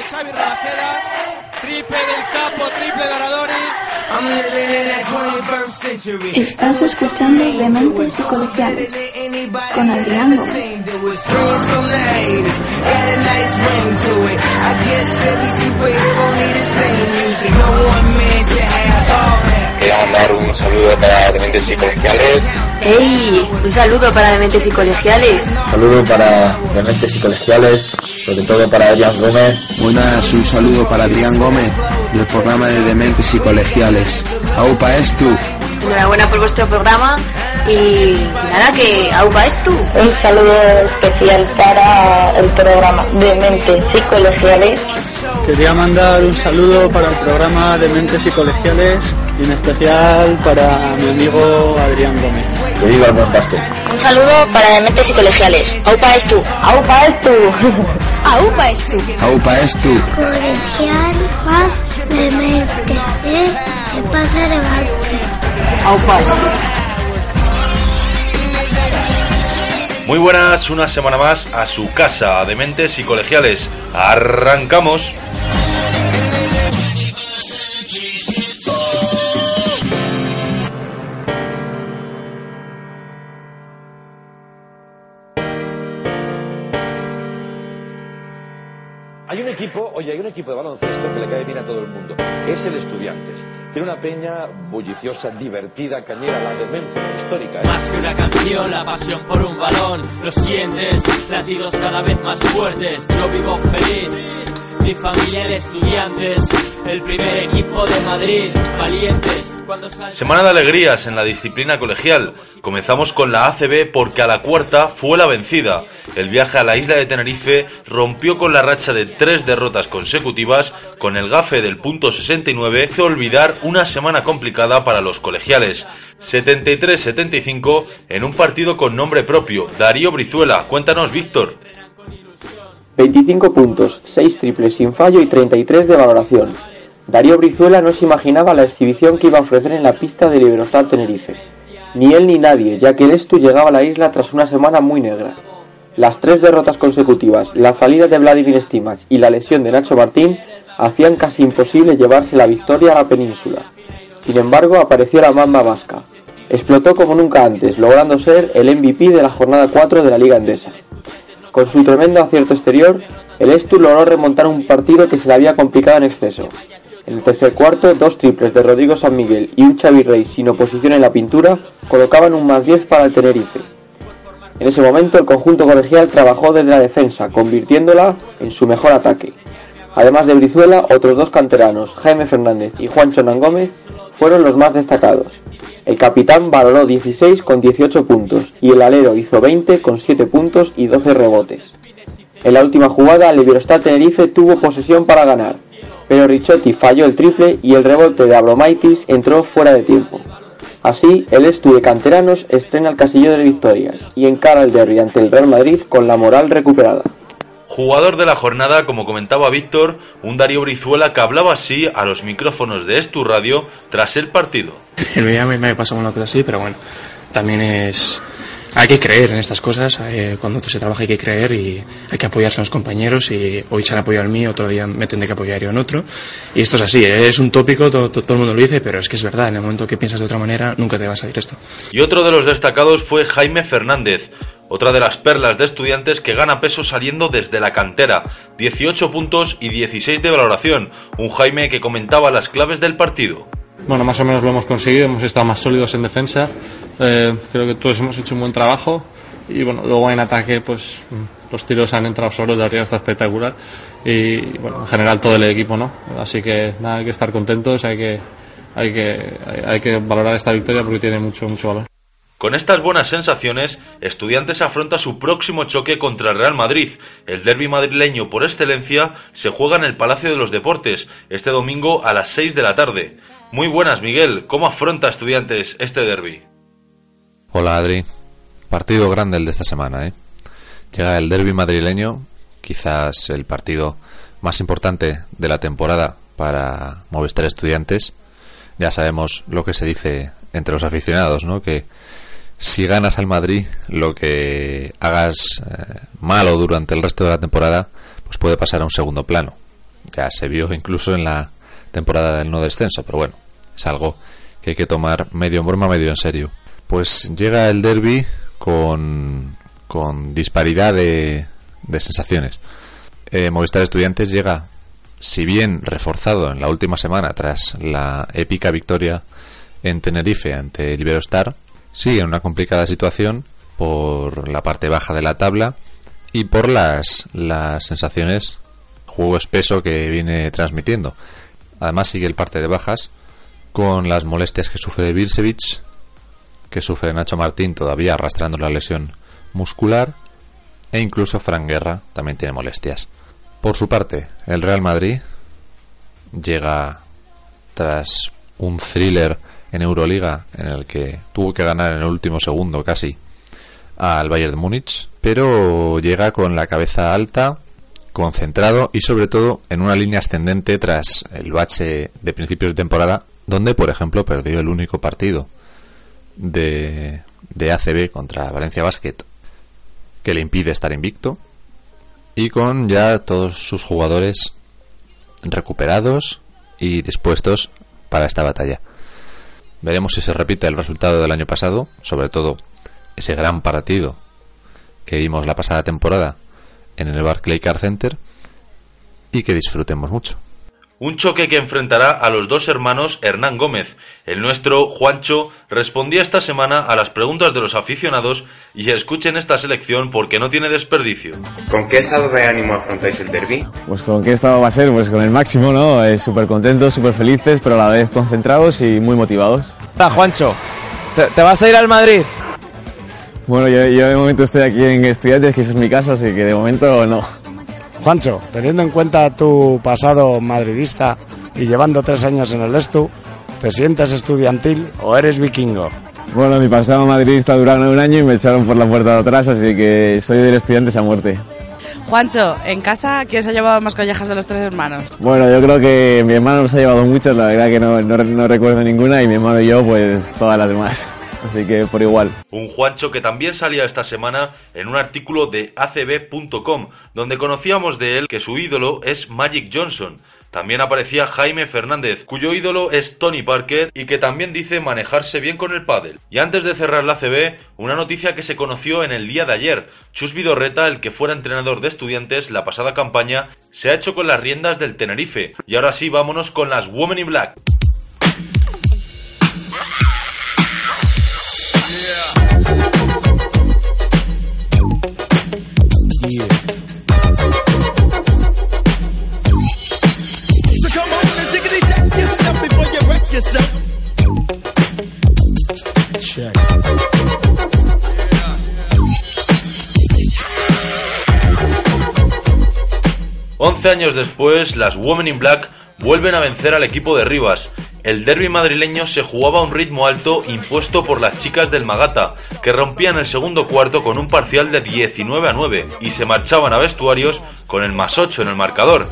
De Xavi Rabaseda. Triple del capo, triple de Aradori. Estás escuchando Dementes y Colegiales con Adrián. Quería mandar un saludo para Dementes y Colegiales. ¡Ey! Un saludo para Dementes y Colegiales. Saludo para Dementes y Colegiales, sobre todo para Adrián Gómez. Buenas, un saludo para Adrián Gómez del programa de Dementes y Colegiales. Aupa es tú. Enhorabuena por vuestro programa y nada, que Aupa es tú. Un saludo especial para el programa Dementes y Colegiales. Quería mandar un saludo para el programa de Mentes y Colegiales y en especial para mi amigo Adrián Gómez. Que viva el buen pastel. Un saludo para Dementes y Colegiales. Aupa es tú. Aupa es tú. Aupa es tú. Aupa es tú. Colegial más demente, ¿eh? ¿Qué pasa, levante? Aupa es tú. Muy buenas, una semana más a su casa, Dementes y Colegiales. Arrancamos. Hay un equipo, oye, hay un equipo de baloncesto que le cae bien a todo el mundo. Es el Estudiantes. Tiene una peña bulliciosa, divertida, cañera, la demencia histórica. ¿eh? Más que una canción, la pasión por un balón. Lo sientes, latidos cada vez más fuertes. Yo vivo feliz. Mi familia en estudiantes, el primer equipo de Madrid, valientes. Semana de alegrías en la disciplina colegial. Comenzamos con la ACB porque a la cuarta fue la vencida. El viaje a la isla de Tenerife rompió con la racha de tres derrotas consecutivas. Con el gafe del punto 69 hizo olvidar una semana complicada para los colegiales. 73-75 en un partido con nombre propio. Darío Brizuela, cuéntanos Víctor. 25 puntos, 6 triples sin fallo y 33 de valoración. Darío Brizuela no se imaginaba la exhibición que iba a ofrecer en la pista del Iberostar Tenerife. Ni él ni nadie, ya que el Estu llegaba a la isla tras una semana muy negra. Las tres derrotas consecutivas, la salida de Vladimir Stimac y la lesión de Nacho Martín hacían casi imposible llevarse la victoria a la península. Sin embargo, apareció la mamba vasca. Explotó como nunca antes, logrando ser el MVP de la jornada 4 de la Liga Endesa. Con su tremendo acierto exterior, el Estu logró remontar un partido que se le había complicado en exceso. En el tercer cuarto, dos triples de Rodrigo San Miguel y un Xavi Rey sin oposición en la pintura colocaban un más 10 para el Tenerife. En ese momento, el conjunto colegial trabajó desde la defensa, convirtiéndola en su mejor ataque. Además de Brizuela, otros dos canteranos, Jaime Fernández y Juan Chonan Gómez, fueron los más destacados. El capitán valoró 16 con 18 puntos y el alero hizo 20 con 7 puntos y 12 rebotes. En la última jugada, el Iberostar Tenerife tuvo posesión para ganar, pero Ricciotti falló el triple y el rebote de Abromaitis entró fuera de tiempo. Así, el Estu de Canteranos estrena el casillero de victorias y encara el derby ante el Real Madrid con la moral recuperada. Jugador de la jornada, como comentaba Víctor, un Darío Brizuela que hablaba así a los micrófonos de Estu Radio tras el partido. El día me, me pasó una cosa así, pero bueno, también es... Hay que creer en estas cosas, eh, cuando se trabaja hay que creer y hay que apoyarse a los compañeros y hoy se han apoyado en mí, otro día me tendré que apoyar yo en otro. Y esto es así, eh, es un tópico, todo, todo el mundo lo dice, pero es que es verdad, en el momento que piensas de otra manera nunca te va a salir esto. Y otro de los destacados fue Jaime Fernández, otra de las perlas de estudiantes que gana peso saliendo desde la cantera, 18 puntos y 16 de valoración, un Jaime que comentaba las claves del partido. Bueno, más o menos lo hemos conseguido, hemos estado más sólidos en defensa, eh, creo que todos hemos hecho un buen trabajo y bueno, luego en ataque pues los tiros han entrado solos, de arriba está espectacular y bueno, en general todo el equipo, ¿no? Así que nada, hay que estar contentos, hay que, hay que, hay, hay que valorar esta victoria porque tiene mucho, mucho valor. Con estas buenas sensaciones, Estudiantes afronta su próximo choque contra el Real Madrid. El derby madrileño por excelencia se juega en el Palacio de los Deportes este domingo a las 6 de la tarde. Muy buenas, Miguel. ¿Cómo afronta Estudiantes este derby? Hola, Adri. Partido grande el de esta semana, ¿eh? Llega el derby madrileño, quizás el partido más importante de la temporada para Movistar Estudiantes. Ya sabemos lo que se dice entre los aficionados, ¿no? Que si ganas al Madrid, lo que hagas eh, malo durante el resto de la temporada, pues puede pasar a un segundo plano. Ya se vio incluso en la temporada del no descenso, pero bueno, es algo que hay que tomar medio en broma, medio en serio. Pues llega el derby con, con disparidad de, de sensaciones. Eh, Movistar Estudiantes llega, si bien reforzado en la última semana tras la épica victoria en Tenerife ante el Iberostar, sigue en una complicada situación por la parte baja de la tabla y por las, las sensaciones, juego espeso que viene transmitiendo. Además sigue el parte de bajas con las molestias que sufre Birsevich, que sufre Nacho Martín todavía arrastrando la lesión muscular e incluso Fran Guerra también tiene molestias. Por su parte, el Real Madrid llega tras un thriller en Euroliga en el que tuvo que ganar en el último segundo casi al Bayern de Múnich, pero llega con la cabeza alta, concentrado y sobre todo en una línea ascendente tras el bache de principios de temporada, donde por ejemplo perdió el único partido de, de ACB contra Valencia Basket que le impide estar invicto y con ya todos sus jugadores recuperados y dispuestos para esta batalla. Veremos si se repite el resultado del año pasado, sobre todo ese gran partido que vimos la pasada temporada en el Barclay Car Center y que disfrutemos mucho. Un choque que enfrentará a los dos hermanos Hernán Gómez. El nuestro, Juancho, respondía esta semana a las preguntas de los aficionados y escuchen esta selección porque no tiene desperdicio. ¿Con qué estado de ánimo afrontáis el derby? Pues con qué estado va a ser, pues con el máximo, ¿no? Eh, súper contentos, súper felices, pero a la vez concentrados y muy motivados. Está, Juancho, ¿te, vas a ir al Madrid? Bueno, yo, yo de momento estoy aquí en Estudiantes, que es mi casa, así que de momento no. Juancho, teniendo en cuenta tu pasado madridista y llevando tres años en el Estu, ¿te sientes estudiantil o eres vikingo? Bueno, mi pasado madridista duraron un año y me echaron por la puerta de atrás, así que soy del estudiante a muerte. Juancho, ¿en casa quién se ha llevado más collejas de los tres hermanos? Bueno, yo creo que mi hermano nos ha llevado muchas, la verdad que no, no recuerdo ninguna y mi hermano y yo pues todas las demás. Así que por igual. Un Juancho que también salía esta semana en un artículo de acb.com, donde conocíamos de él que su ídolo es Magic Johnson. También aparecía Jaime Fernández, cuyo ídolo es Tony Parker y que también dice manejarse bien con el pádel. Y antes de cerrar la ACB, una noticia que se conoció en el día de ayer. Chus Vidorreta, el que fuera entrenador de estudiantes la pasada campaña, se ha hecho con las riendas del Tenerife. Y ahora sí, vámonos con las Women in Black. años después, las Women in Black vuelven a vencer al equipo de Rivas. El derby madrileño se jugaba a un ritmo alto impuesto por las chicas del Magata, que rompían el segundo cuarto con un parcial de 19 a 9 y se marchaban a vestuarios con el más 8 en el marcador.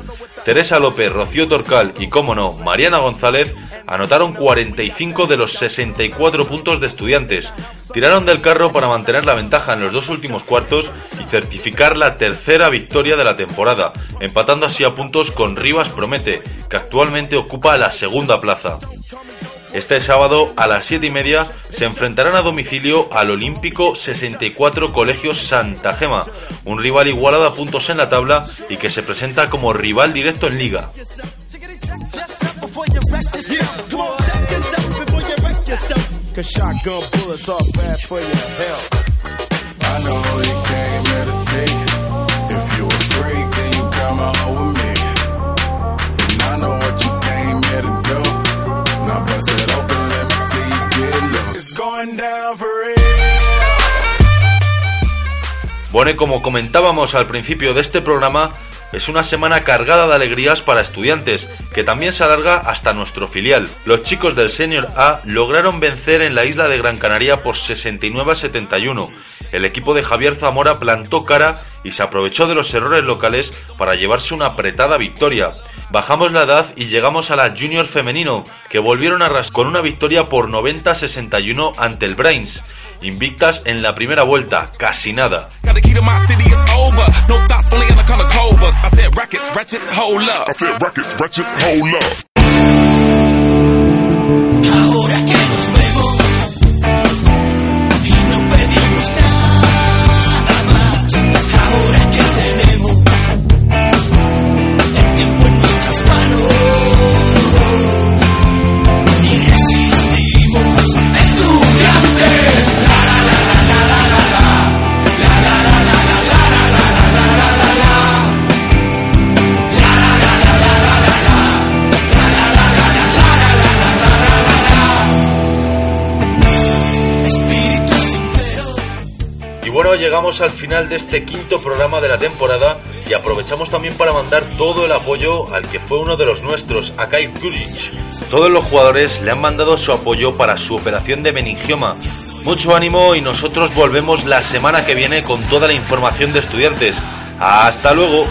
Teresa López, Rocío Torcal y, como no, Mariana González anotaron 45 de los 64 puntos de estudiantes. Tiraron del carro para mantener la ventaja en los dos últimos cuartos y certificar la tercera victoria de la temporada, empatando así a puntos con Rivas Promete, que actualmente ocupa la segunda plaza. Este sábado a las 7 y media se enfrentarán a domicilio al Olímpico 64 Colegios Santa Gema, un rival igualado a puntos en la tabla y que se presenta como rival directo en liga. Bueno, y como comentábamos al principio de este programa, es una semana cargada de alegrías para estudiantes, que también se alarga hasta nuestro filial. Los chicos del Senior A lograron vencer en la isla de Gran Canaria por 69 a 71. El equipo de Javier Zamora plantó cara y se aprovechó de los errores locales para llevarse una apretada victoria. Bajamos la edad y llegamos a la Junior femenino, que volvieron a ras con una victoria por 90 a 61 ante el Brains. Invictas en la primera vuelta, casi nada. Ratchets, hold up. I said rackets, ratchets, hold up. Final de este quinto programa de la temporada y aprovechamos también para mandar todo el apoyo al que fue uno de los nuestros, a Kai Kuric. Todos los jugadores le han mandado su apoyo para su operación de meningioma. Mucho ánimo y nosotros volvemos la semana que viene con toda la información de estudiantes. ¡Hasta luego!